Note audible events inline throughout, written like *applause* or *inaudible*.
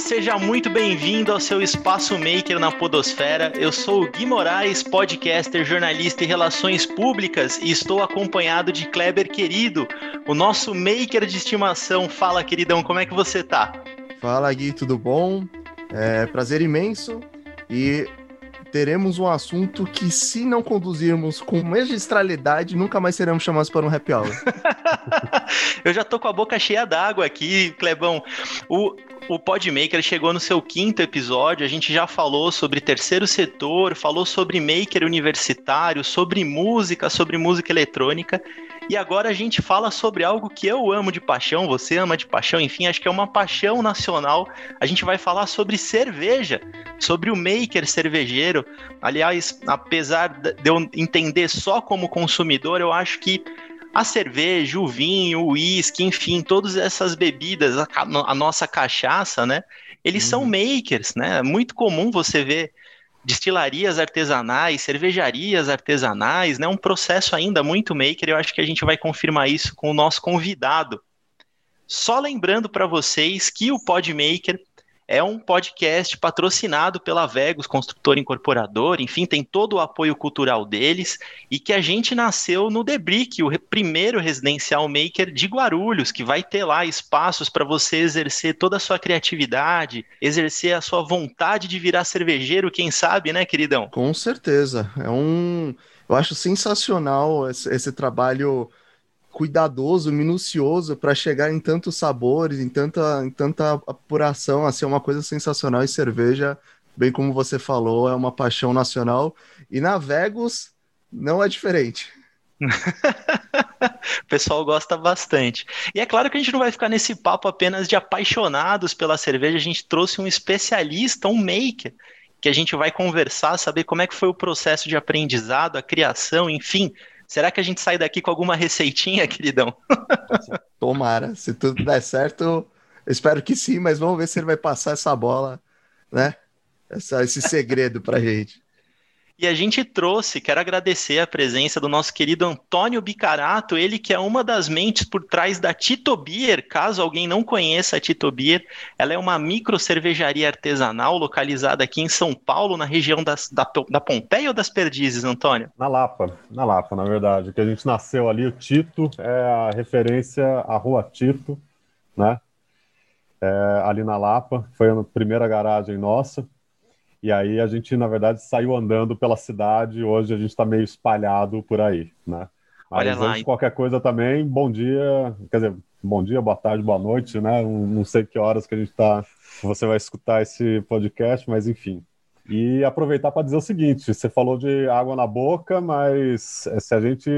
seja muito bem-vindo ao seu Espaço Maker na Podosfera. Eu sou o Gui Moraes, podcaster, jornalista e relações públicas, e estou acompanhado de Kleber Querido, o nosso maker de estimação. Fala, queridão, como é que você tá? Fala, Gui, tudo bom? É prazer imenso e teremos um assunto que, se não conduzirmos com magistralidade, nunca mais seremos chamados para um happy hour. *laughs* Eu já tô com a boca cheia d'água aqui, Clebão. O, o Podmaker chegou no seu quinto episódio. A gente já falou sobre terceiro setor, falou sobre maker universitário, sobre música, sobre música eletrônica. E agora a gente fala sobre algo que eu amo de paixão, você ama de paixão, enfim, acho que é uma paixão nacional. A gente vai falar sobre cerveja, sobre o maker cervejeiro. Aliás, apesar de eu entender só como consumidor, eu acho que a cerveja, o vinho, o uísque, enfim, todas essas bebidas, a, a nossa cachaça, né? Eles uhum. são makers, né? É muito comum você ver destilarias artesanais, cervejarias artesanais, né? Um processo ainda muito maker. Eu acho que a gente vai confirmar isso com o nosso convidado. Só lembrando para vocês que o Podmaker é um podcast patrocinado pela Vegos, construtor incorporador, enfim, tem todo o apoio cultural deles, e que a gente nasceu no The Brick, o primeiro residencial maker de Guarulhos, que vai ter lá espaços para você exercer toda a sua criatividade, exercer a sua vontade de virar cervejeiro, quem sabe, né, queridão? Com certeza. É um. Eu acho sensacional esse, esse trabalho cuidadoso, minucioso para chegar em tantos sabores, em tanta, em tanta apuração, assim, é uma coisa sensacional. E cerveja, bem como você falou, é uma paixão nacional. E na Vegas não é diferente. *laughs* o pessoal gosta bastante. E é claro que a gente não vai ficar nesse papo apenas de apaixonados pela cerveja, a gente trouxe um especialista, um maker, que a gente vai conversar, saber como é que foi o processo de aprendizado, a criação, enfim, Será que a gente sai daqui com alguma receitinha, *laughs* queridão? Tomara. Se tudo der certo, espero que sim, mas vamos ver se ele vai passar essa bola, né? Essa, esse segredo pra gente. E a gente trouxe, quero agradecer a presença do nosso querido Antônio Bicarato, ele que é uma das mentes por trás da Tito Beer. Caso alguém não conheça a Tito Beer, ela é uma micro cervejaria artesanal localizada aqui em São Paulo, na região das, da, da Pompeia ou das Perdizes, Antônio? Na Lapa, na Lapa, na verdade, que a gente nasceu ali, o Tito é a referência à Rua Tito, né? É, ali na Lapa, foi a primeira garagem nossa. E aí a gente, na verdade, saiu andando pela cidade. Hoje a gente está meio espalhado por aí, né? Mas Olha lá. qualquer coisa também, bom dia, quer dizer, bom dia, boa tarde, boa noite, né? Não sei que horas que a gente está, você vai escutar esse podcast, mas enfim. E aproveitar para dizer o seguinte: você falou de água na boca, mas se a gente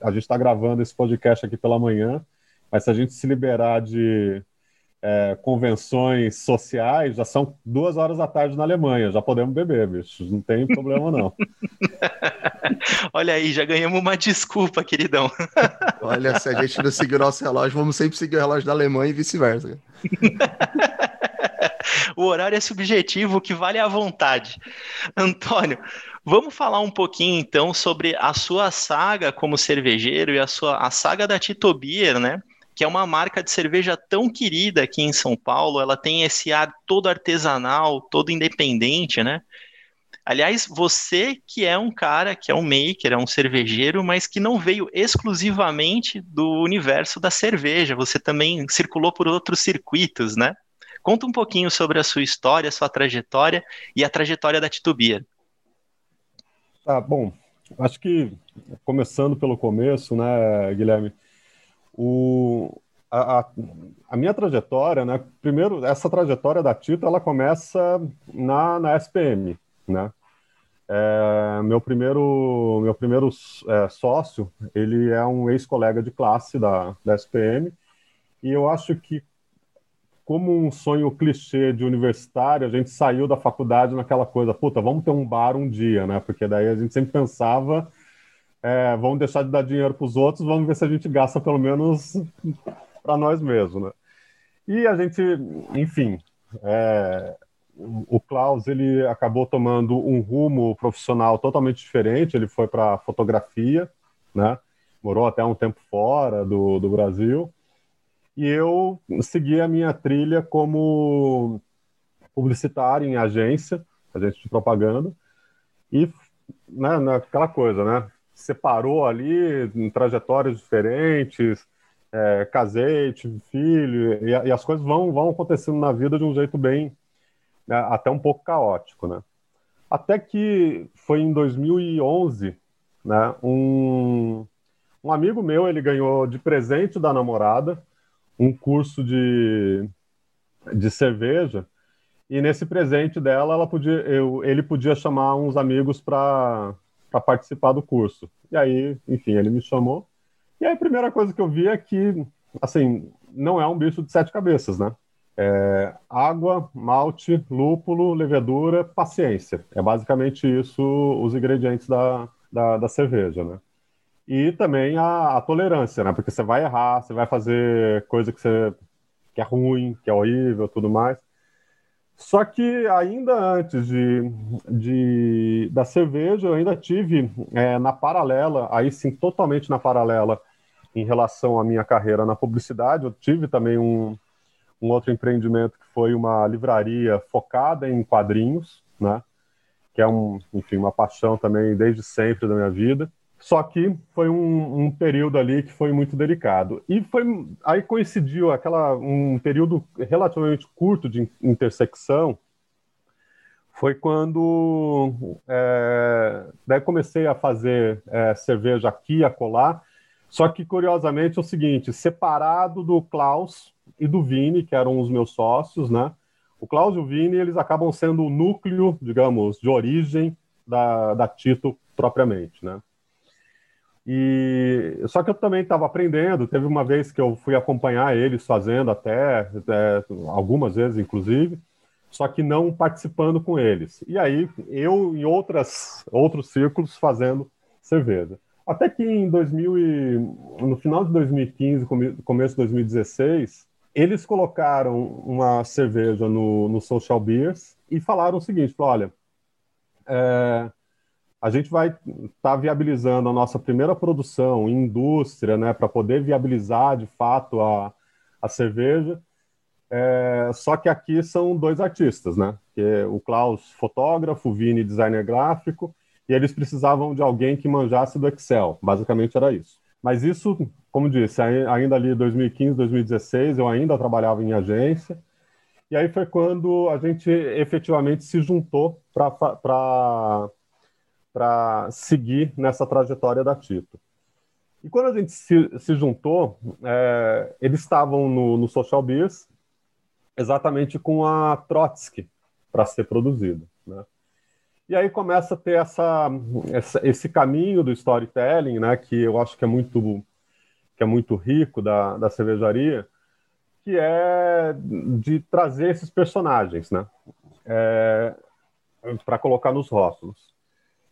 a gente está gravando esse podcast aqui pela manhã, mas se a gente se liberar de é, convenções sociais, já são duas horas da tarde na Alemanha, já podemos beber, bicho, não tem problema não. *laughs* Olha aí, já ganhamos uma desculpa, queridão. *laughs* Olha, se a gente não seguir o nosso relógio, vamos sempre seguir o relógio da Alemanha e vice-versa. *laughs* o horário é subjetivo, o que vale é a vontade. Antônio, Vamos falar um pouquinho então sobre a sua saga como cervejeiro e a sua a saga da Tito Beer, né? Que é uma marca de cerveja tão querida aqui em São Paulo, ela tem esse ar todo artesanal, todo independente, né? Aliás, você que é um cara, que é um maker, é um cervejeiro, mas que não veio exclusivamente do universo da cerveja, você também circulou por outros circuitos, né? Conta um pouquinho sobre a sua história, a sua trajetória e a trajetória da Titubia. Tá, bom, acho que começando pelo começo, né, Guilherme, o, a, a, a, minha trajetória, né? Primeiro, essa trajetória da Tito, ela começa na, na SPM, né? É, meu primeiro, meu primeiro é, sócio, ele é um ex-colega de classe da, da SPM, e eu acho que, como um sonho clichê de universitário, a gente saiu da faculdade naquela coisa, puta, vamos ter um bar um dia, né? Porque daí a gente sempre pensava é, vamos deixar de dar dinheiro para os outros, vamos ver se a gente gasta pelo menos *laughs* para nós mesmos, né? E a gente, enfim, é, o Klaus ele acabou tomando um rumo profissional totalmente diferente. Ele foi para fotografia, né? Morou até um tempo fora do, do Brasil. e eu segui a minha trilha como publicitário em agência, agente de propaganda, e né, naquela coisa, né? Separou ali em trajetórias diferentes, é, casei, tive filho, e, e, as coisas vão, vão acontecendo na vida de um jeito bem, né, até um pouco caótico, né? Até que foi em 2011, né, um, um amigo meu, ele ganhou de presente da namorada um curso de, de cerveja, e nesse presente dela, ela podia, eu, ele podia chamar uns amigos para participar do curso. E aí, enfim, ele me chamou. E aí a primeira coisa que eu vi é que, assim, não é um bicho de sete cabeças, né? É água, malte, lúpulo, levedura, paciência. É basicamente isso os ingredientes da, da, da cerveja, né? E também a, a, tolerância, né? Porque você vai errar, você vai fazer coisa que, você, que é ruim, que é horrível, tudo mais. Só que ainda antes de, de da cerveja, eu ainda tive é, na paralela, aí sim, totalmente na paralela em relação à minha carreira na publicidade, eu tive também um, um outro empreendimento que foi uma livraria focada em quadrinhos, né? Que é um, enfim, uma paixão também desde sempre da minha vida. Só que foi um, um, período ali que foi muito delicado. E foi aí coincidiu aquela um período relativamente curto de intersecção. Foi quando é, daí comecei a fazer é, cerveja aqui a colar. Só que curiosamente é o seguinte, separado do Klaus e do Vini, que eram os meus sócios, né? O Klaus e o Vini eles acabam sendo o núcleo, digamos, de origem da, da Tito propriamente, né? E só que eu também estava aprendendo. Teve uma vez que eu fui acompanhar eles fazendo até, até, algumas vezes, inclusive, só que não participando com eles. E aí eu em outras outros círculos fazendo cerveja. Até que em 2000 e, no final de 2015, começo de 2016, eles colocaram uma cerveja no, no Social Beers e falaram o seguinte: olha, é, a gente vai estar tá viabilizando a nossa primeira produção indústria, né, para poder viabilizar de fato a, a cerveja. É, só que aqui são dois artistas, né? Que é o Klaus, fotógrafo, o Vini, designer gráfico, e eles precisavam de alguém que manjasse do Excel. Basicamente era isso. Mas isso, como disse, ainda ali 2015, 2016, eu ainda trabalhava em agência. E aí foi quando a gente efetivamente se juntou para para seguir nessa trajetória da Tito. E quando a gente se, se juntou, é, eles estavam no, no Social Beers exatamente com a Trotsky para ser produzida. Né? E aí começa a ter essa, essa, esse caminho do storytelling, né, que eu acho que é muito, que é muito rico da, da cervejaria, que é de trazer esses personagens né, é, para colocar nos rótulos.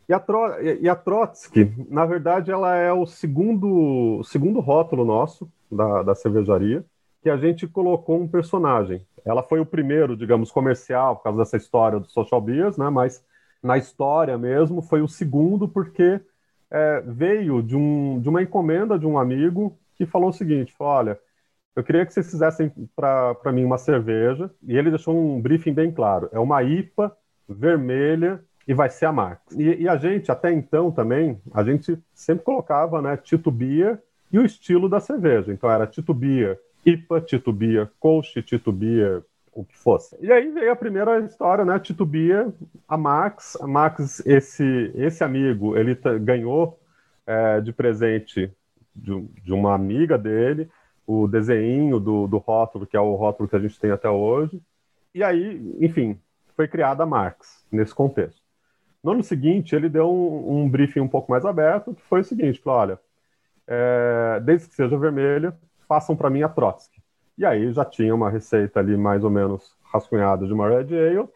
E a, Tro e a Trotsky, na verdade, ela é o segundo, segundo rótulo nosso da, da cervejaria, que a gente colocou um personagem. Ela foi o primeiro, digamos, comercial, por causa dessa história do Social Beers, né? mas na história mesmo foi o segundo, porque é, veio de, um, de uma encomenda de um amigo que falou o seguinte: olha, eu queria que vocês fizessem para mim uma cerveja, e ele deixou um briefing bem claro: é uma IPA vermelha e vai ser a Max. E, e, a gente, até então também, a gente sempre colocava, né, Tito Beer e o estilo da cerveja. Então era Tito Beer IPA, Tito Beer Kolsch, Tito Beer o que fosse. E aí veio a primeira história, né, Tito Beer, a Max. A Max, esse, esse amigo, ele ganhou é, de presente de, de, uma amiga dele o desenho do, do rótulo, que é o rótulo que a gente tem até hoje. E aí, enfim, foi criada a Max nesse contexto. No ano seguinte, ele deu um, um briefing um pouco mais aberto, que foi o seguinte: falou, olha, é, desde que seja vermelha, façam para mim a Trotsky. E aí já tinha uma receita ali mais ou menos rascunhada de uma Red Ale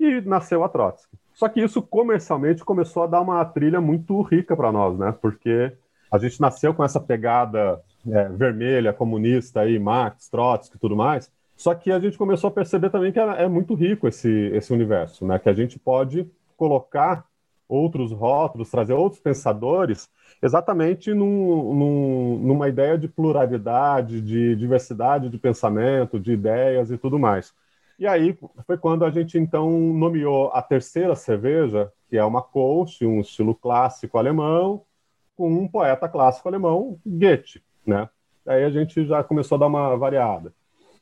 e nasceu a Trotsky. Só que isso comercialmente começou a dar uma trilha muito rica para nós, né? Porque a gente nasceu com essa pegada é, vermelha, comunista aí, Marx, Trotsky e tudo mais. Só que a gente começou a perceber também que é, é muito rico esse, esse universo, né? Que a gente pode colocar outros rótulos, trazer outros pensadores, exatamente num, num, numa ideia de pluralidade, de diversidade de pensamento, de ideias e tudo mais. E aí foi quando a gente então nomeou a terceira cerveja, que é uma Kolsch, um estilo clássico alemão, com um poeta clássico alemão, Goethe, né? Aí a gente já começou a dar uma variada.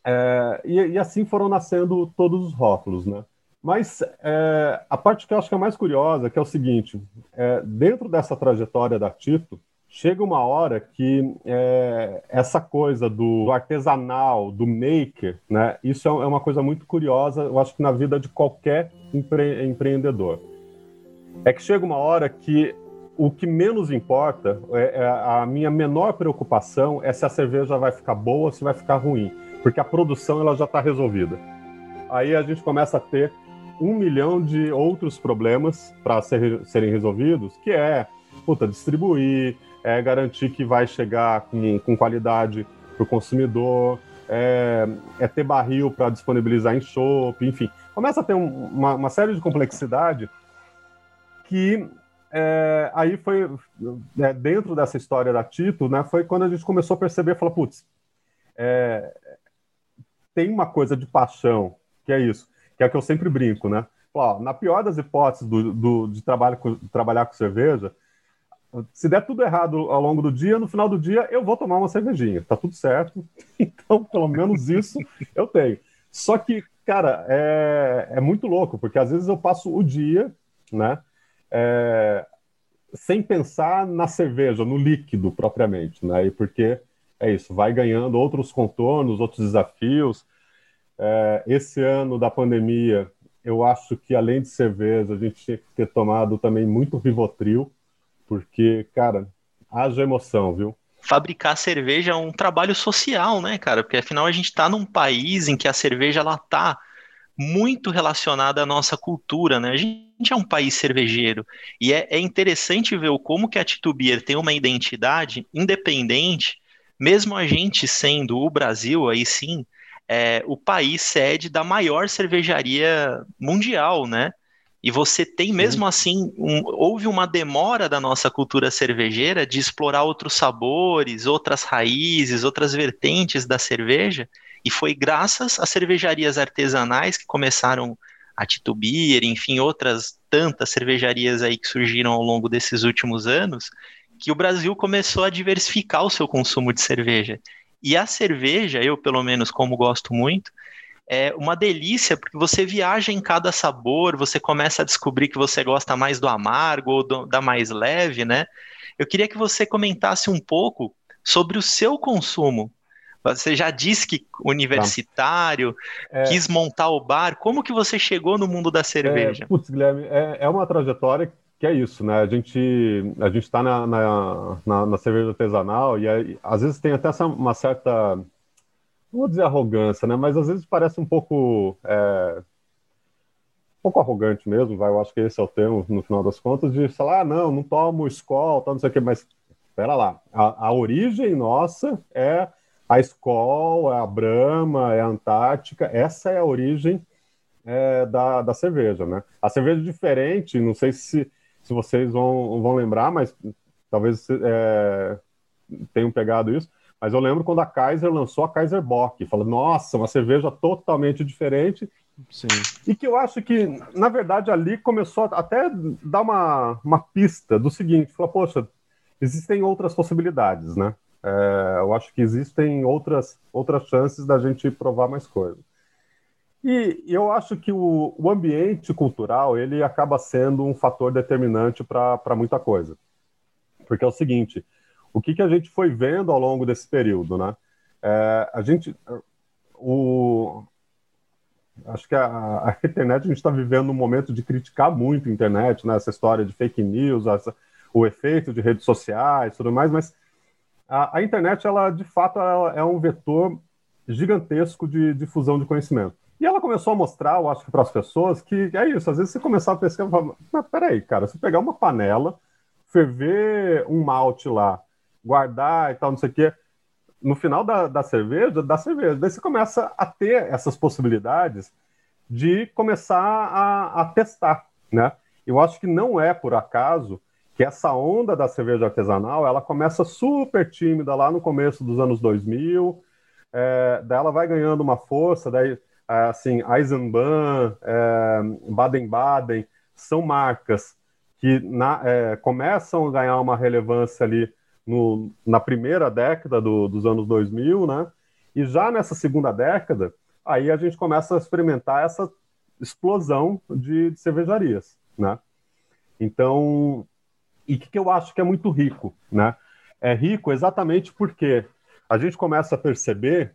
É, e, e, assim foram nascendo todos os rótulos, né? Mas é, a parte que eu acho que é mais curiosa, que é o seguinte, é, dentro dessa trajetória da Tito, chega uma hora que é, essa coisa do artesanal, do maker, né? Isso é, é uma coisa muito curiosa, eu acho que na vida de qualquer empre empreendedor. É que chega uma hora que o que menos importa, é, é, a minha menor preocupação é se a cerveja vai ficar boa ou se vai ficar ruim, porque a produção ela já está resolvida. Aí a gente começa a ter um milhão de outros problemas para ser, serem resolvidos, que é puta, distribuir, é garantir que vai chegar com, com qualidade para o consumidor, é, é, ter barril para disponibilizar em shopping, enfim. Começa a ter um, uma, uma, série de complexidade que é, aí foi, é, dentro dessa história da Tito, né, foi quando a gente começou a perceber, falou, putz, é, tem uma coisa de paixão, que é isso que é o que eu sempre brinco, né? Ó, na pior das hipóteses do, do, de trabalho com, trabalhar com cerveja, se der tudo errado ao longo do dia, no final do dia eu vou tomar uma cervejinha, tá tudo certo. *laughs* Então, pelo menos isso eu tenho. Só que, cara, é, é muito louco, porque às vezes eu passo o dia, né, é, sem pensar na cerveja, no líquido propriamente, né, e porque é isso, vai ganhando outros contornos, outros desafios. É, esse ano da pandemia, eu acho que além de cerveja, a gente tinha que ter tomado também muito Rivotril, porque, cara, haja emoção, viu? Fabricar cerveja é um trabalho social, né, cara? Porque afinal a gente está num país em que a cerveja ela tá muito relacionada à nossa cultura, né? A gente é um país cervejeiro e é, é interessante ver como que a Titubier tem uma identidade independente, mesmo a gente sendo o Brasil, aí sim, é, o país sede da maior cervejaria mundial, né? E você tem mesmo assim, um, houve uma demora da nossa cultura cervejeira de explorar outros sabores, outras raízes, outras vertentes da cerveja, e foi graças às cervejarias artesanais que começaram a Titubier, enfim, outras tantas cervejarias aí que surgiram ao longo desses últimos anos, que o Brasil começou a diversificar o seu consumo de cerveja. E a cerveja, eu pelo menos como gosto muito, é uma delícia porque você viaja em cada sabor, você começa a descobrir que você gosta mais do amargo ou do, da mais leve, né? Eu queria que você comentasse um pouco sobre o seu consumo. Você já disse que universitário, tá. é... quis montar o bar. Como que você chegou no mundo da cerveja? É, putz, Guilherme, é, é uma trajetória que é isso, né? A gente a gente está na, na, na, na, cerveja artesanal e aí, às vezes tem até essa, uma certa, não vou dizer arrogância, né? Mas às vezes parece um pouco é, um pouco arrogante mesmo, vai. Eu acho que esse é o termo no final das contas de falar, ah, não, não tomo escola, tal, não sei o quê, mas espera lá, a, a origem nossa é a escola, é a Brahma, é a Antártica, essa é a origem é, da, da cerveja, né? A cerveja é diferente, não sei se se vocês vão, vão lembrar, mas talvez é, tenham pegado isso. Mas eu lembro quando a Kaiser lançou a Kaiser Bock, falou, nossa, uma cerveja totalmente diferente. Sim. E que eu acho que, na verdade, ali começou a até dar uma, uma pista do seguinte: falou, poxa, existem outras possibilidades, né? É, eu acho que existem outras, outras chances da gente provar mais coisas. E eu acho que o, o ambiente cultural ele acaba sendo um fator determinante para muita coisa. Porque é o seguinte, o que, que a gente foi vendo ao longo desse período, né? É, a gente, o, acho que a, a internet a gente está vivendo um momento de criticar muito a internet, né? Essa história de fake news, essa, o efeito de redes sociais, tudo mais, mas a, a internet, ela de fato ela é um vetor gigantesco de difusão de conhecimento. E ela começou a mostrar, eu acho que para as pessoas, que é isso. Às vezes você começar a pesquisar mas peraí, cara, se pegar uma panela, ferver um malte lá, guardar e tal, não sei o quê, no final da, da cerveja, da cerveja, daí você começa a ter essas possibilidades de começar a, a testar, né? Eu acho que não é por acaso que essa onda da cerveja artesanal ela começa super tímida lá no começo dos anos 2000, é, daí ela vai ganhando uma força, daí assim, Eisenbahn, é, Baden-Baden, são marcas que na, é, começam a ganhar uma relevância ali no, na primeira década do, dos anos 2000, né? E já nessa segunda década, aí a gente começa a experimentar essa explosão de, de cervejarias, né? Então, e o que, que eu acho que é muito rico, né? É rico exatamente porque a gente começa a perceber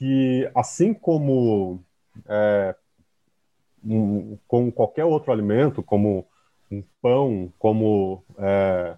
que, assim como é, um, com qualquer outro alimento, como um pão, como, é,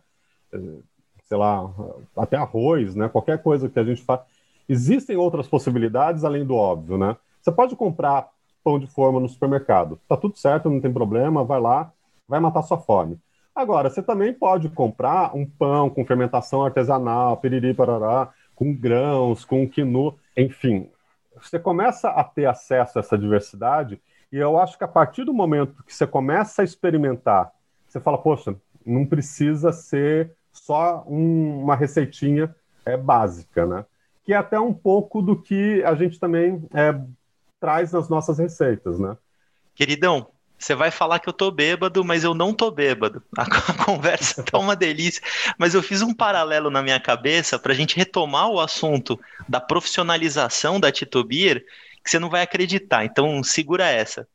sei lá, até arroz, né? qualquer coisa que a gente faz, existem outras possibilidades além do óbvio, né? Você pode comprar pão de forma no supermercado, tá tudo certo, não tem problema, vai lá, vai matar sua fome. Agora, você também pode comprar um pão com fermentação artesanal, piriri, parará, com grãos, com quinu, enfim. Você começa a ter acesso a essa diversidade e eu acho que a partir do momento que você começa a experimentar, você fala, poxa, não precisa ser só um, uma receitinha é, básica, né? Que é até um pouco do que a gente também é, traz nas nossas receitas, né? Queridão, você vai falar que eu tô bêbado, mas eu não tô bêbado. *laughs* A, conversa tá uma delícia. Mas eu fiz um paralelo na minha cabeça para a gente retomar o assunto da profissionalização da Tito Beer, que você não vai acreditar. Então, segura essa.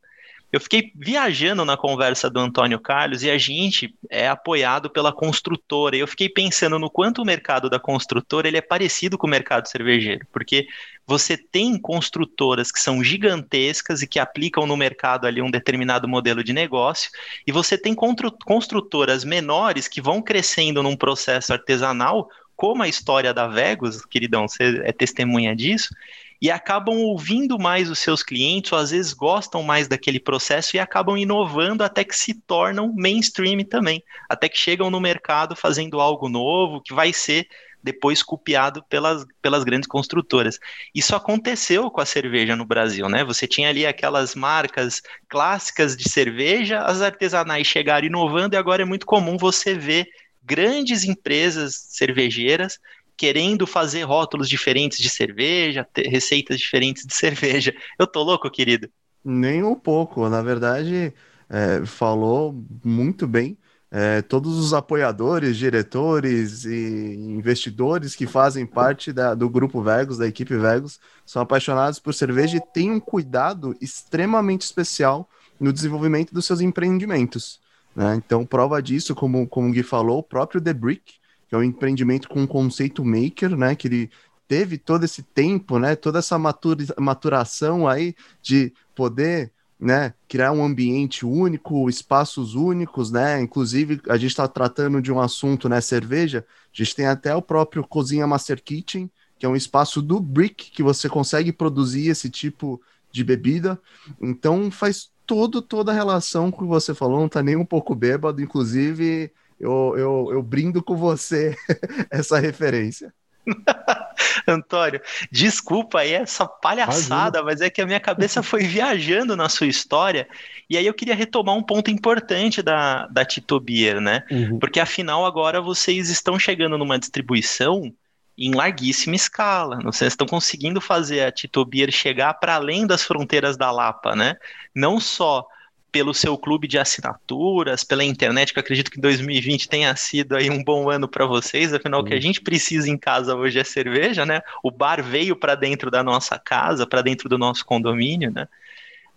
Eu fiquei viajando na conversa do Antônio Carlos e a gente é apoiado pela construtora. Eu fiquei pensando no quanto o mercado da construtora ele é parecido com o mercado cervejeiro, porque você tem construtoras que são gigantescas e que aplicam no mercado ali um determinado modelo de negócio, e você tem construtoras menores que vão crescendo num processo artesanal, como a história da Vegas, queridão, você é testemunha disso, e acabam ouvindo mais os seus clientes, ou às vezes gostam mais daquele processo e acabam inovando até que se tornam mainstream também, até que chegam no mercado fazendo algo novo que vai ser depois copiado pelas, pelas grandes construtoras. Isso aconteceu com a cerveja no Brasil, né? Você tinha ali aquelas marcas clássicas de cerveja, as artesanais chegaram inovando e agora é muito comum você ver grandes empresas cervejeiras querendo fazer rótulos diferentes de cerveja, receitas diferentes de *laughs* cerveja. Eu tô louco, querido? Nem um pouco. Na verdade, é, falou muito bem. É, todos os apoiadores, diretores e investidores que fazem parte da, do grupo Vegos, da equipe Vegos, são apaixonados por cerveja e têm um cuidado extremamente especial no desenvolvimento dos seus empreendimentos. Né? Então, prova disso, como, como o Gui falou, o próprio The Brick, que é um empreendimento com um conceito maker, né? Que ele teve todo esse tempo, né? Toda essa maturação aí de poder né, criar um ambiente único, espaços únicos, né? Inclusive, a gente está tratando de um assunto, né, cerveja. A gente tem até o próprio Cozinha Master Kitchen, que é um espaço do Brick que você consegue produzir esse tipo de bebida. Então, faz todo toda a relação com o que você falou, não tá nem um pouco bêbado, inclusive eu, eu, eu brindo com você *laughs* essa referência. *laughs* Antônio, desculpa aí essa palhaçada, Imagina. mas é que a minha cabeça foi *laughs* viajando na sua história. E aí eu queria retomar um ponto importante da, da Tito Beer, né? Uhum. Porque afinal agora vocês estão chegando numa distribuição em larguíssima escala. Vocês estão conseguindo fazer a Tito Beer chegar para além das fronteiras da Lapa, né? Não só pelo seu clube de assinaturas, pela internet, que eu acredito que 2020 tenha sido aí um bom ano para vocês, afinal, o que a gente precisa em casa hoje é cerveja, né? O bar veio para dentro da nossa casa, para dentro do nosso condomínio, né?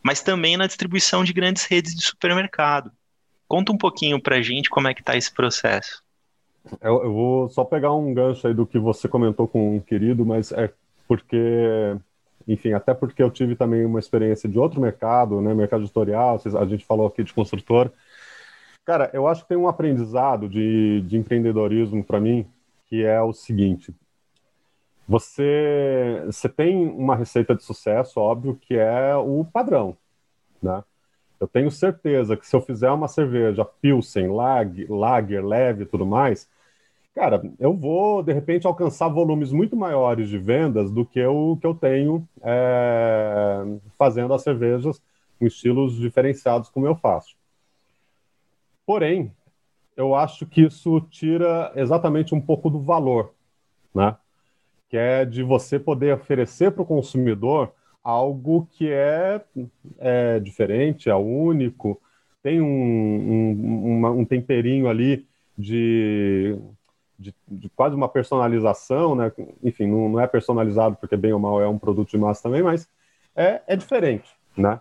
Mas também na distribuição de grandes redes de supermercado. Conta um pouquinho para a gente como é que está esse processo. Eu, eu, vou só pegar um gancho aí do que você comentou com um querido, mas é porque enfim, até porque eu tive também uma experiência de outro mercado, né, mercado editorial, a gente falou aqui de construtor. Cara, eu acho que tem um aprendizado de, de empreendedorismo para mim, que é o seguinte: você, você tem uma receita de sucesso, óbvio, que é o padrão, né? Eu tenho certeza que se eu fizer uma cerveja Pilsen, lag, Lager, leve e tudo mais, Cara, eu vou, de repente, alcançar volumes muito maiores de vendas do que o que eu tenho é, fazendo as cervejas com estilos diferenciados como eu faço. porém, eu acho que isso tira exatamente um pouco do valor, né? Que é de você poder oferecer para o consumidor algo que é, é, diferente, é único, tem um, um, uma, um temperinho ali de, de, de, quase uma personalização, né? Enfim, não, não, é personalizado porque bem ou mal é um produto de massa também, mas é, é diferente, né?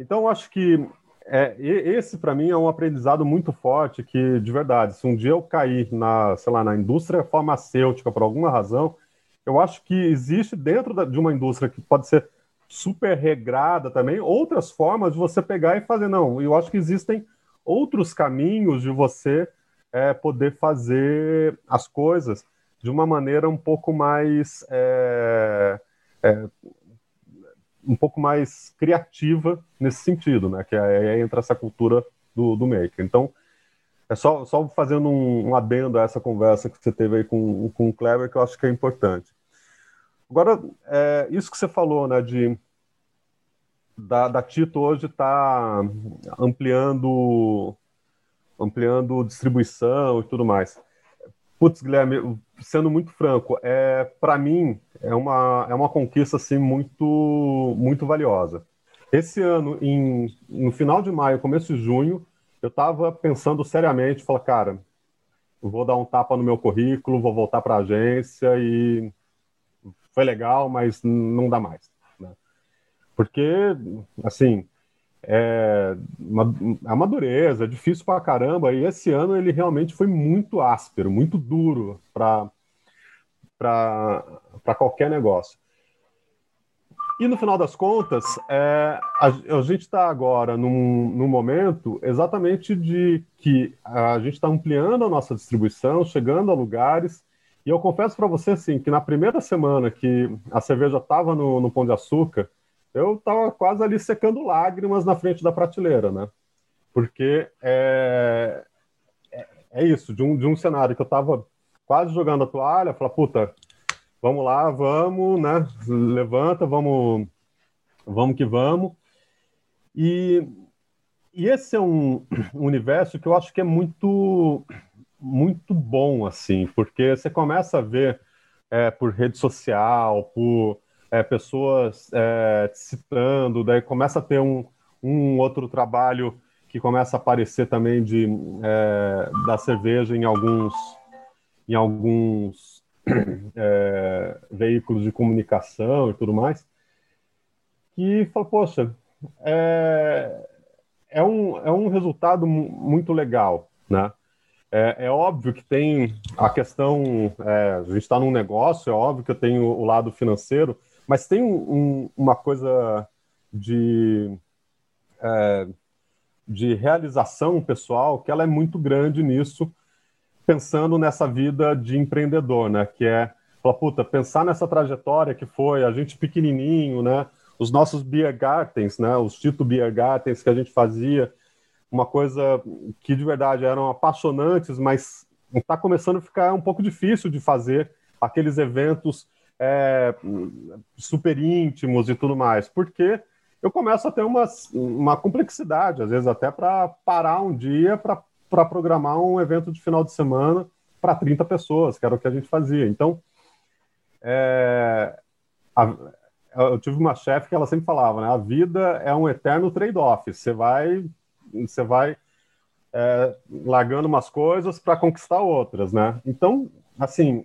Então, eu acho que é, esse para mim é um aprendizado muito forte que, de verdade, se um dia eu cair na, sei lá, na indústria farmacêutica por alguma razão, eu acho que existe dentro da, de uma indústria que pode ser super regrada também, outras formas de você pegar e fazer. Não, eu acho que existem outros caminhos de você é, poder fazer as coisas de uma maneira um pouco mais é, é, um pouco mais criativa nesse sentido, né? Que aí entra essa cultura do, do maker. Então, é só, só fazendo um, um adendo a essa conversa que você teve aí com, com o Kleber, que eu acho que é importante. Agora, é, isso que você falou, né, de da, da Tito hoje está ampliando ampliando distribuição e tudo mais. Putz, Guilherme, sendo muito franco, é para mim é uma, é uma conquista assim muito muito valiosa. Esse ano, em, no final de maio, começo de junho, eu estava pensando seriamente, falar, cara, vou dar um tapa no meu currículo, vou voltar para a agência e foi legal, mas não dá mais. Né? Porque, assim, é uma, é uma dureza, é difícil pra caramba, e esse ano ele realmente foi muito áspero, muito duro para qualquer negócio. E no final das contas, é, a, a, gente está agora num, num momento exatamente de que a gente está ampliando a nossa distribuição, chegando a lugares. E eu confesso para você assim, que na primeira semana que a cerveja estava no, no Pão de Açúcar, eu estava quase ali secando lágrimas na frente da prateleira, né? Porque é, é, é isso, de um, de um cenário que eu estava quase jogando a toalha, falar, puta, vamos lá, vamos, né? Levanta, vamos, vamos que vamos. E, e esse é um, universo que eu acho que é muito, muito bom, assim, porque você começa a ver é, por rede social, por é, pessoas é, citando, daí começa a ter um, um outro trabalho que começa a aparecer também de é, da cerveja em alguns em alguns *clears throat* é, veículos de comunicação e tudo mais que fala poxa é, é um, é um resultado muito legal né? É, é, óbvio que tem a questão, é, a gente está num negócio, é óbvio que eu tenho o lado financeiro, mas tem um, uma coisa de, é, de realização pessoal que ela é muito grande nisso, pensando nessa vida de empreendedor, né? Que é, falar, puta, pensar nessa trajetória que foi a gente pequenininho, né? Os nossos beer gardens, né? Os Tito Beer Gardens que a gente fazia, uma coisa que de verdade eram apaixonantes, mas está começando a ficar um pouco difícil de fazer aqueles eventos é, super íntimos e tudo mais, porque eu começo a ter uma, uma complexidade, às vezes até para parar um dia para programar um evento de final de semana para 30 pessoas, que era o que a gente fazia. Então, é, a, eu tive uma chefe que ela sempre falava, né? A vida é um eterno trade-off. Você vai, você vai é, largando umas coisas para conquistar outras, né? Então, assim,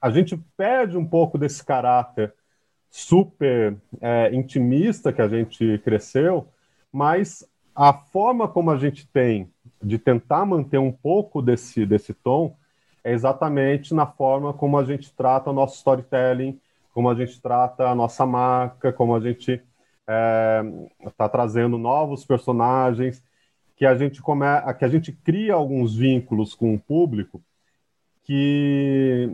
a gente perde um pouco desse caráter super é, intimista que a gente cresceu, mas a forma como a gente tem de tentar manter um pouco desse, desse tom é exatamente na forma como a gente trata o nosso storytelling, como a gente trata a nossa marca, como a gente está é, tá trazendo novos personagens, que a gente come, que a gente cria alguns vínculos com o público que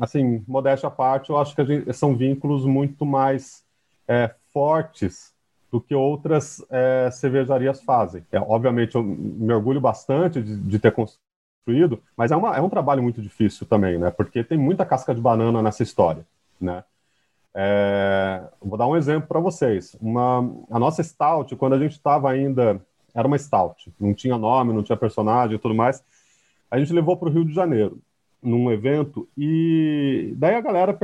assim, modéstia à parte, eu acho que gente, são vínculos muito mais é, fortes do que outras é, cervejarias fazem. É, obviamente, eu me orgulho bastante de, de ter construído, mas é, uma, é um trabalho muito difícil também, né? Porque tem muita casca de banana nessa história, né? É, vou dar um exemplo para vocês. Uma, a nossa Stout, quando a gente estava ainda era uma stout, não tinha nome, não tinha personagem e tudo mais. A gente levou para o Rio de Janeiro, num evento, e daí a galera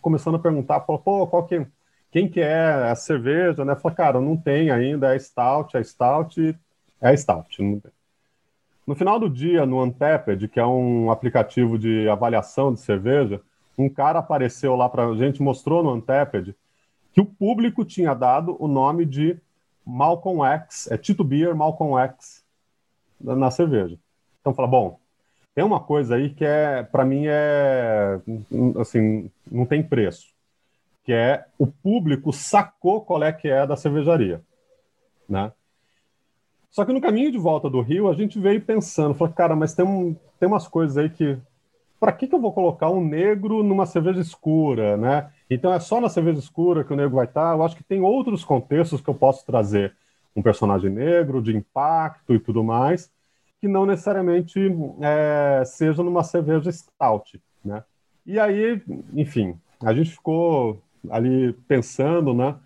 começando a perguntar, falou, pô, qual que, quem que é a cerveja, né? Falei, cara, não tem ainda, é stout, é stout, é stout, não tem. No final do dia, no Untapped, que é um aplicativo de avaliação de cerveja, um cara apareceu lá para a gente, mostrou no Untapped que o público tinha dado o nome de Malcolm X, é Tito Beer Malcolm X na cerveja. Então fala, bom, tem uma coisa aí que é, para mim é assim, não tem preço, que é o público sacou qual é que é da cervejaria, né? Só que no caminho de volta do Rio, a gente veio pensando, falou, cara, mas tem, um, tem umas coisas aí que para que, que eu vou colocar um negro numa cerveja escura, né? Então é só na cerveja escura que o negro vai estar. Eu acho que tem outros contextos que eu posso trazer um personagem negro, de impacto e tudo mais, que não necessariamente é, seja numa cerveja stout, né? E aí, enfim, a gente ficou ali pensando, né?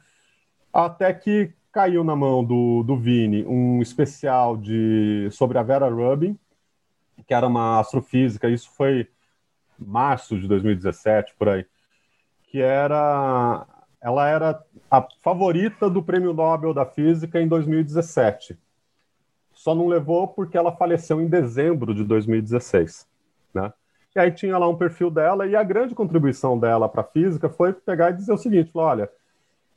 Até que caiu na mão do, do Vini um especial de sobre a Vera Rubin, que era uma astrofísica. Isso foi março de 2017, por aí, que era ela era a favorita do Prêmio Nobel da Física em 2017. Só não levou porque ela faleceu em dezembro de 2016, né? E aí tinha lá um perfil dela e a grande contribuição dela para a física foi pegar e dizer o seguinte, olha,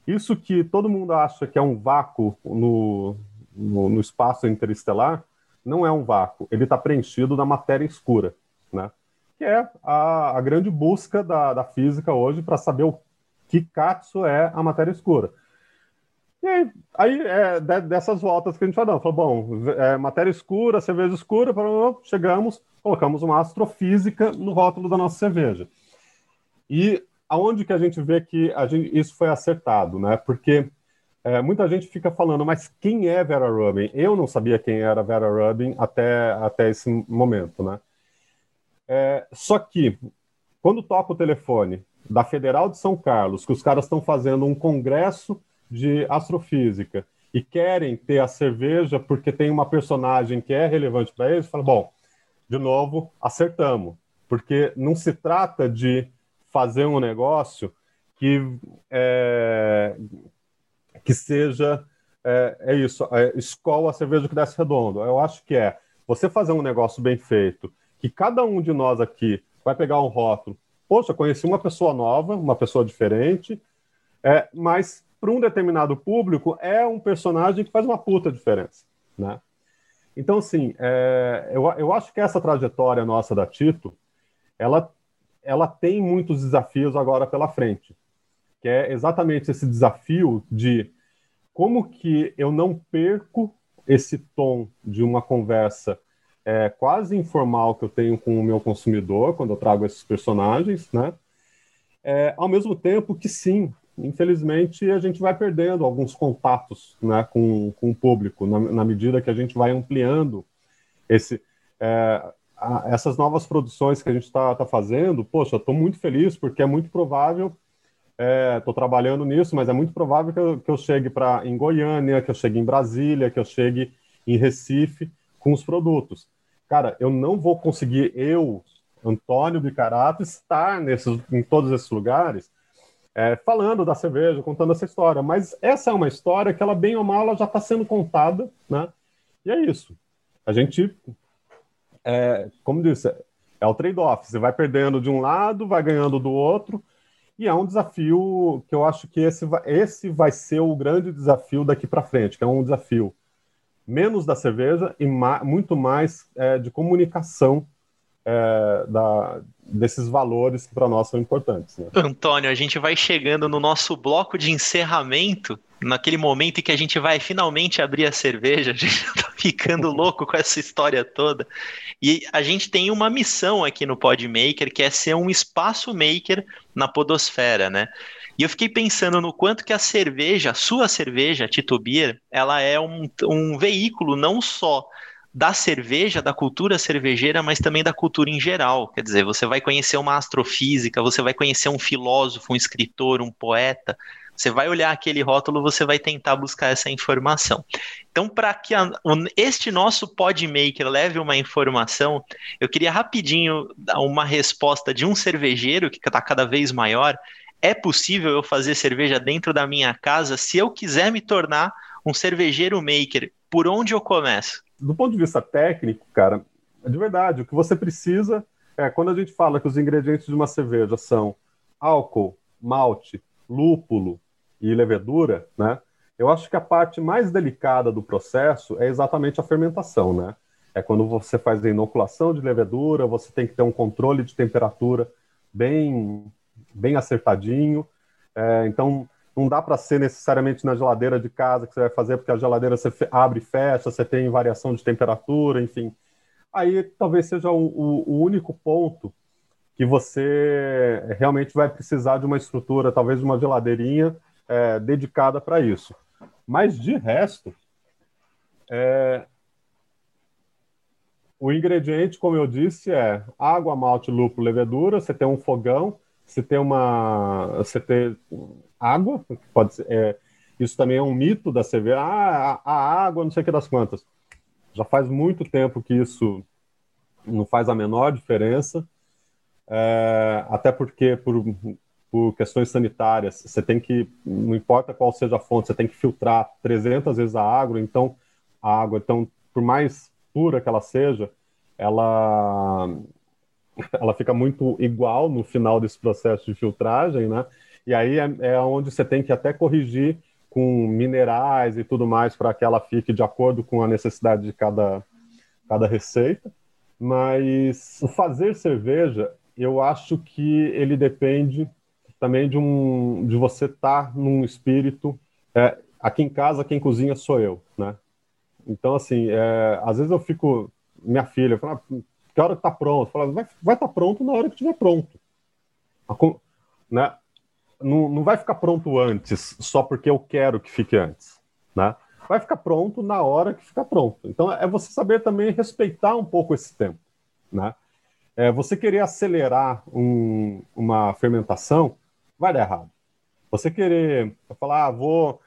isso que todo mundo acha que é um vácuo no, no, no espaço interestelar, não é um vácuo, ele está preenchido da matéria escura, né? que é a, a grande busca da, da física hoje para saber o que Katsu é a matéria escura. E aí, aí é dessas voltas que a gente vai. Falou, bom, é, matéria escura, cerveja escura, chegamos, colocamos uma astrofísica no rótulo da nossa cerveja. E aonde que a gente vê que gente, isso foi acertado, né? Porque é, muita gente fica falando, mas quem é Vera Rubin? Eu não sabia quem era Vera Rubin até, até esse momento, né? É, só que, quando toca o telefone da Federal de São Carlos, que os caras estão fazendo um congresso de astrofísica e querem ter a cerveja porque tem uma personagem que é relevante para eles, fala, bom, de novo, acertamos, porque não se trata de fazer um negócio que é, que seja é, é isso, é, escola a cerveja que desce redondo. Eu acho que é você fazer um negócio bem feito que cada um de nós aqui vai pegar um rótulo. Poxa, conheci uma pessoa nova, uma pessoa diferente, é, mas para um determinado público é um personagem que faz uma puta diferença, né? Então, assim, é, eu, eu acho que essa trajetória nossa da Tito, ela, ela tem muitos desafios agora pela frente, que é exatamente esse desafio de como que eu não perco esse tom de uma conversa é, quase informal que eu tenho com o meu consumidor quando eu trago esses personagens, né? É, ao mesmo tempo que sim, infelizmente a gente vai perdendo alguns contatos né, com, com o público na, na medida que a gente vai ampliando esse, é, a, essas novas produções que a gente está tá fazendo. Poxa, estou muito feliz porque é muito provável estou é, trabalhando nisso, mas é muito provável que eu, que eu chegue para em Goiânia, que eu chegue em Brasília, que eu chegue em Recife com os produtos. Cara, eu não vou conseguir, eu, Antônio Bicarato, estar nesses, em todos esses lugares é, falando da cerveja, contando essa história. Mas essa é uma história que ela, bem ou mal, ela já está sendo contada, né? E é isso. A gente, é, como disse, é o trade-off. Você vai perdendo de um lado, vai ganhando do outro. E é um desafio que eu acho que esse vai, esse vai ser o grande desafio daqui para frente, que é um desafio menos da cerveja e ma muito mais é, de comunicação é, da, desses valores que para nós são importantes. Né? Antônio, a gente vai chegando no nosso bloco de encerramento, naquele momento em que a gente vai finalmente abrir a cerveja, a gente tá ficando *laughs* louco com essa história toda. E a gente tem uma missão aqui no Podmaker, que é ser um espaço maker na podosfera, né? E eu fiquei pensando no quanto que a cerveja, a sua cerveja, Tito Beer, ela é um, um veículo não só da cerveja, da cultura cervejeira, mas também da cultura em geral. Quer dizer, você vai conhecer uma astrofísica, você vai conhecer um filósofo, um escritor, um poeta, Você vai olhar aquele rótulo, você vai tentar buscar essa informação. Então, para que a, este nosso podmaker leve uma informação, eu queria rapidinho dar uma resposta de um cervejeiro que está cada vez maior. É possível eu fazer cerveja dentro da minha casa se eu quiser me tornar um cervejeiro maker? Por onde eu começo? Do ponto de vista técnico, cara, de verdade, o que você precisa é quando a gente fala que os ingredientes de uma cerveja são álcool, malte, lúpulo e levedura, né? Eu acho que a parte mais delicada do processo é exatamente a fermentação, né? É quando você faz a inoculação de levedura, você tem que ter um controle de temperatura bem, bem acertadinho. É, então, não dá para ser necessariamente na geladeira de casa que você vai fazer, porque a geladeira você abre e fecha, você tem variação de temperatura, enfim. Aí talvez seja o, o, o único ponto que você realmente vai precisar de uma estrutura, talvez de uma geladeirinha é, dedicada para isso. Mas de resto, é, o ingrediente, como eu disse, é água, malte, lúpulo, levedura. Você tem um fogão, você tem uma, você tem água, pode ser, é, isso também é um mito da cerveja. Ah, a, a água, não sei o que das quantas. Já faz muito tempo que isso não faz a menor diferença, é, até porque por, por questões sanitárias, você tem que, não importa qual seja a fonte, você tem que filtrar 300 vezes a água, então a água, então, por mais pura que ela seja, ela ela fica muito igual no final desse processo de filtragem, né? E aí é, é onde você tem que até corrigir com minerais e tudo mais para que ela fique de acordo com a necessidade de cada, cada receita. Mas o fazer cerveja, eu acho que ele depende também de um de você estar tá num espírito. É, aqui em casa quem cozinha sou eu, né? Então assim, é, às vezes eu fico minha filha fala, ah, que hora que tá pronto? Fala, vai vai estar tá pronto na hora que estiver pronto, né? Não, não vai ficar pronto antes só porque eu quero que fique antes, né? Vai ficar pronto na hora que ficar pronto. Então é você saber também respeitar um pouco esse tempo, né? É, você querer acelerar um, uma fermentação vai dar errado. Você querer falar, ah, vou.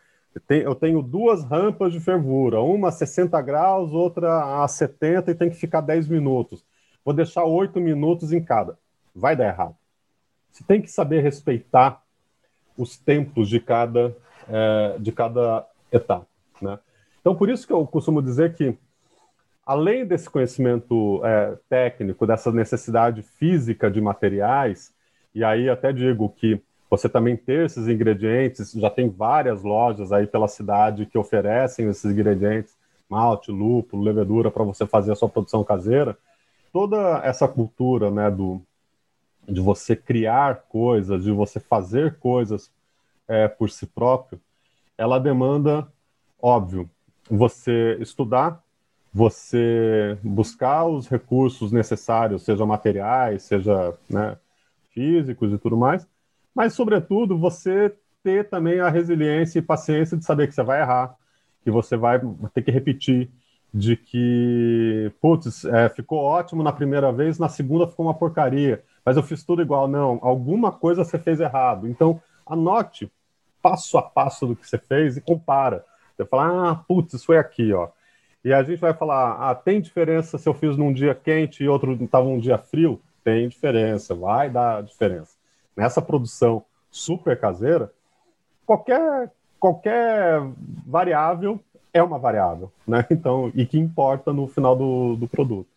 Eu tenho duas rampas de fervura, uma a 60 graus, outra a 70 e tem que ficar 10 minutos. Vou deixar 8 minutos em cada. Vai dar errado. Você tem que saber respeitar os tempos de cada, é, de cada etapa. Né? Então, por isso que eu costumo dizer que, além desse conhecimento é, técnico, dessa necessidade física de materiais, e aí até digo que você também ter esses ingredientes, já tem várias lojas aí pela cidade que oferecem esses ingredientes, malte, lúpulo, levedura, para você fazer a sua produção caseira. Toda essa cultura né, do, de você criar coisas, de você fazer coisas é, por si próprio, ela demanda, óbvio, você estudar, você buscar os recursos necessários, seja materiais, seja né, físicos e tudo mais, mas, sobretudo, você ter também a resiliência e paciência de saber que você vai errar, que você vai ter que repetir, de que, putz, é, ficou ótimo na primeira vez, na segunda ficou uma porcaria, mas eu fiz tudo igual. Não, alguma coisa você fez errado. Então, anote passo a passo do que você fez e compara. Você fala, ah, putz, isso foi aqui, ó. E a gente vai falar, ah, tem diferença se eu fiz num dia quente e outro estava um dia frio? Tem diferença, vai dar diferença nessa produção super caseira, qualquer, qualquer variável é uma variável, né? Então, e que importa no final do, do produto.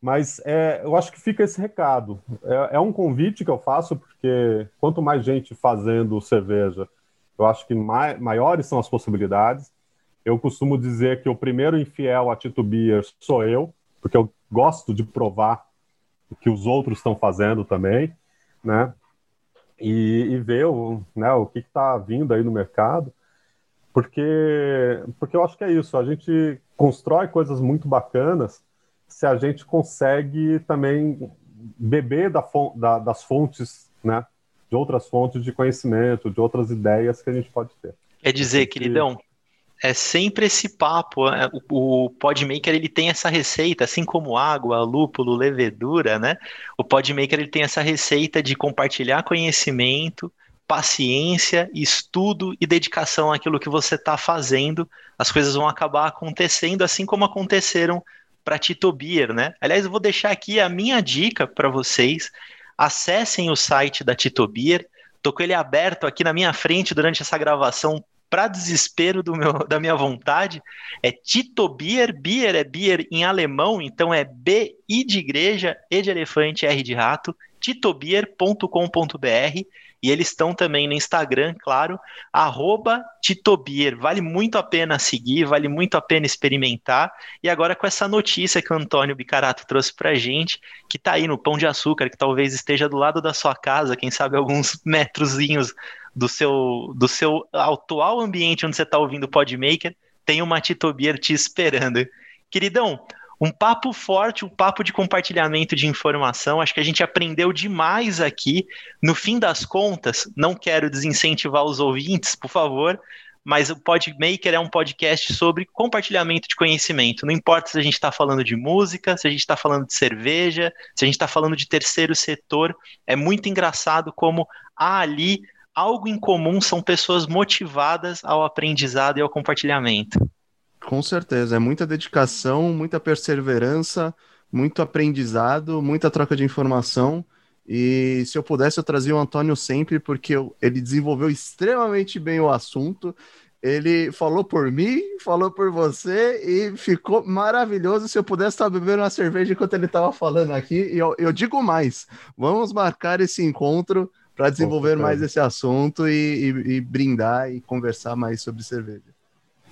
Mas é, eu acho que fica esse recado. É, é, um convite que eu faço, porque quanto mais gente fazendo cerveja, eu acho que mai, maiores são as possibilidades. Eu costumo dizer que o primeiro infiel a Tito Beer sou eu, porque eu gosto de provar o que os outros estão fazendo também né? E, e ver o, né, o que está vindo aí no mercado, porque, porque eu acho que é isso, a gente constrói coisas muito bacanas se a gente consegue também beber da, da, das fontes, né? De outras fontes de conhecimento, de outras ideias que a gente pode ter. Quer dizer, queridão, é sempre esse papo. Né? O, o Podmaker ele tem essa receita, assim como água, lúpulo, levedura, né? O Podmaker ele tem essa receita de compartilhar conhecimento paciência, estudo e dedicação àquilo que você está fazendo, as coisas vão acabar acontecendo assim como aconteceram para Tito Beer, né? Aliás, eu vou deixar aqui a minha dica para vocês. Acessem o site da Tito Beer. Tô com ele aberto aqui na minha frente durante essa gravação para desespero do meu, da minha vontade, é Tito Bier, Bier é Bier em alemão, então é B, I de igreja, E de elefante, R de rato, titobier.com.br e eles estão também no Instagram, claro, arroba Titobier. Vale muito a pena seguir, vale muito a pena experimentar. E agora com essa notícia que o Antônio Bicarato trouxe pra gente, que tá aí no Pão de Açúcar, que talvez esteja do lado da sua casa, quem sabe alguns *laughs* metrozinhos do seu, do seu atual ambiente onde você está ouvindo o Podmaker, tem uma Titobier te esperando. Queridão, um papo forte, um papo de compartilhamento de informação. Acho que a gente aprendeu demais aqui. No fim das contas, não quero desincentivar os ouvintes, por favor, mas o Podmaker é um podcast sobre compartilhamento de conhecimento. Não importa se a gente está falando de música, se a gente está falando de cerveja, se a gente está falando de terceiro setor. É muito engraçado como há ali algo em comum, são pessoas motivadas ao aprendizado e ao compartilhamento. Com certeza, é muita dedicação, muita perseverança, muito aprendizado, muita troca de informação. E se eu pudesse, eu trazia o Antônio sempre, porque eu, ele desenvolveu extremamente bem o assunto. Ele falou por mim, falou por você e ficou maravilhoso. Se eu pudesse estar bebendo uma cerveja enquanto ele estava falando aqui, e eu, eu digo mais: vamos marcar esse encontro para desenvolver mais esse assunto e, e, e, brindar e conversar mais sobre cerveja.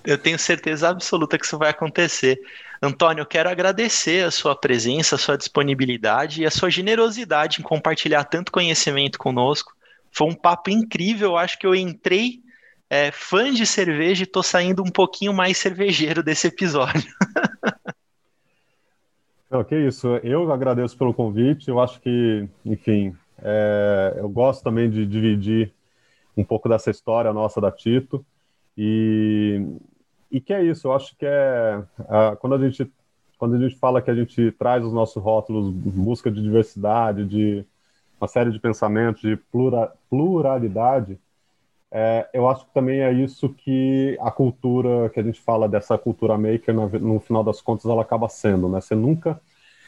Eu tenho certeza absoluta que isso vai acontecer. Antônio, eu quero agradecer a sua presença, a sua disponibilidade e a sua generosidade em compartilhar tanto conhecimento conosco. Foi um papo incrível. Acho que eu entrei é, fã de cerveja e estou saindo um pouquinho mais cervejeiro desse episódio. *laughs* Ok, isso. Eu agradeço pelo convite. Eu acho que, enfim, é, eu gosto também de dividir um pouco dessa história nossa da Tito. E, e que é isso, eu acho que é quando a gente quando a gente fala que a gente traz os nossos rótulos busca de diversidade, de uma série de pensamentos, de plura, pluralidade, é, eu acho que também é isso que a cultura, que a gente fala dessa cultura maker, no, final das contas, ela acaba sendo, né? Você nunca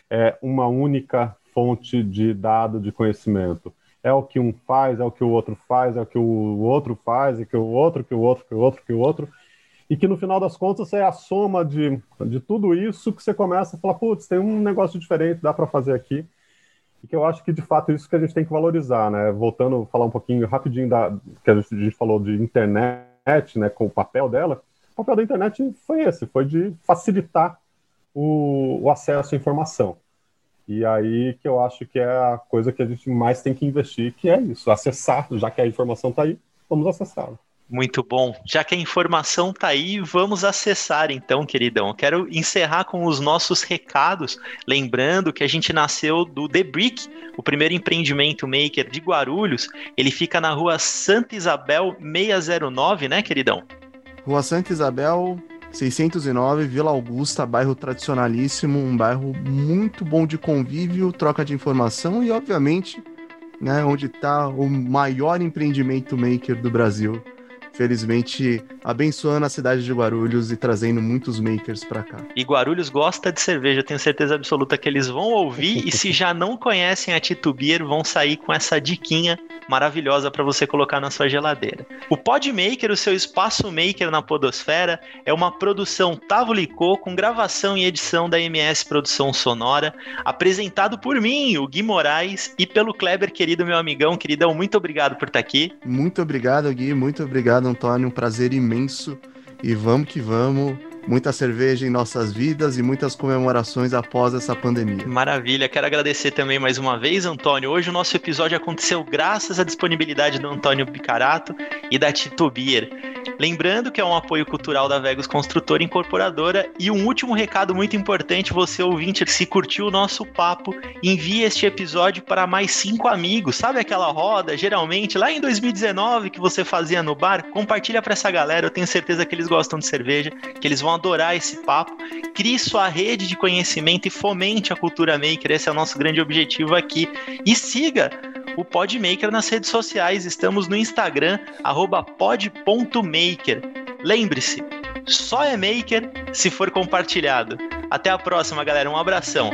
é uma única fonte de dado de conhecimento. É o que um faz, é o que o outro faz, é o que o outro faz, e que o outro, que o outro, que o outro, que o outro. E que no final das contas é a soma de, de tudo isso que você começa a falar, putz, tem um negócio diferente, dá para fazer aqui. E que eu acho que de fato isso que a gente tem que valorizar, né? Voltando a falar um pouquinho rapidinho da que a gente, a gente falou de internet, né, com o papel dela. O papel da internet foi esse, foi de facilitar o, o acesso à informação. E aí que eu acho que é a coisa que a gente mais tem que investir, que é isso, acessar, já que a informação está aí, vamos acessá-la. Muito bom. Já que a informação está aí, vamos acessar então, queridão. quero encerrar com os nossos recados, lembrando que a gente nasceu do The Brick, o primeiro empreendimento maker de Guarulhos. Ele fica na rua Santa Isabel 609, né, queridão? Rua Santa Isabel 609, Vila Augusta, bairro tradicionalíssimo, um bairro muito bom de convívio, troca de informação e, obviamente, né, onde está o maior empreendimento maker do Brasil, felizmente abençoando a cidade de Guarulhos e trazendo muitos makers para cá. E Guarulhos gosta de cerveja, tenho certeza absoluta que eles vão ouvir e se já não conhecem a Tito Beer, vão sair com essa diquinha maravilhosa para você colocar na sua geladeira. O Podmaker, o seu espaço maker na podosfera, é uma produção Tavo Licô com gravação e edição da MS Produção Sonora, apresentado por mim, o Gui Moraes, e pelo Kleber, querido meu amigão, queridão, muito obrigado por estar aqui. Muito obrigado, Gui, muito obrigado, Antônio, um prazer imenso. E vamos que vamos muita cerveja em nossas vidas e muitas comemorações após essa pandemia. Maravilha, quero agradecer também mais uma vez, Antônio. Hoje o nosso episódio aconteceu graças à disponibilidade do Antônio Bicarato e da Tito Bier. Lembrando que é um apoio cultural da Vegos Construtora Incorporadora e um último recado muito importante, você ouvinte, se curtiu o nosso papo, envie este episódio para mais cinco amigos. Sabe aquela roda, geralmente, lá em 2019 que você fazia no bar? Compartilha para essa galera, eu tenho certeza que eles gostam de cerveja, que eles vão adorar esse papo. Crie sua rede de conhecimento e fomente a cultura maker. Esse é o nosso grande objetivo aqui. E siga o Podmaker nas redes sociais. Estamos no Instagram, pod.maker. Lembre-se, só é maker se for compartilhado. Até a próxima, galera. Um abração.